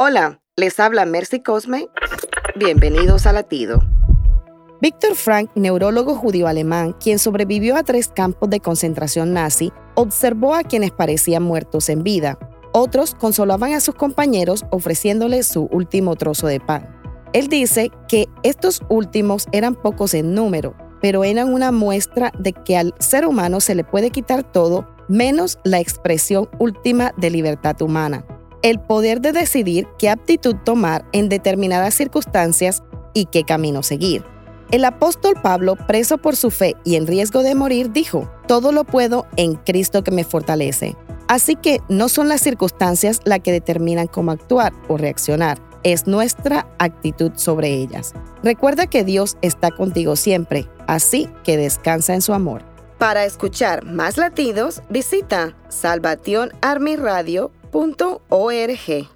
Hola, les habla Mercy Cosme. Bienvenidos a Latido. Víctor Frank, neurólogo judío alemán, quien sobrevivió a tres campos de concentración nazi, observó a quienes parecían muertos en vida. Otros consolaban a sus compañeros ofreciéndoles su último trozo de pan. Él dice que estos últimos eran pocos en número, pero eran una muestra de que al ser humano se le puede quitar todo menos la expresión última de libertad humana, el poder de decidir qué aptitud tomar en determinadas circunstancias y qué camino seguir. El apóstol Pablo, preso por su fe y en riesgo de morir, dijo, todo lo puedo en Cristo que me fortalece. Así que no son las circunstancias las que determinan cómo actuar o reaccionar, es nuestra actitud sobre ellas. Recuerda que Dios está contigo siempre, así que descansa en su amor. Para escuchar más latidos, visita salvationarmyradio.org.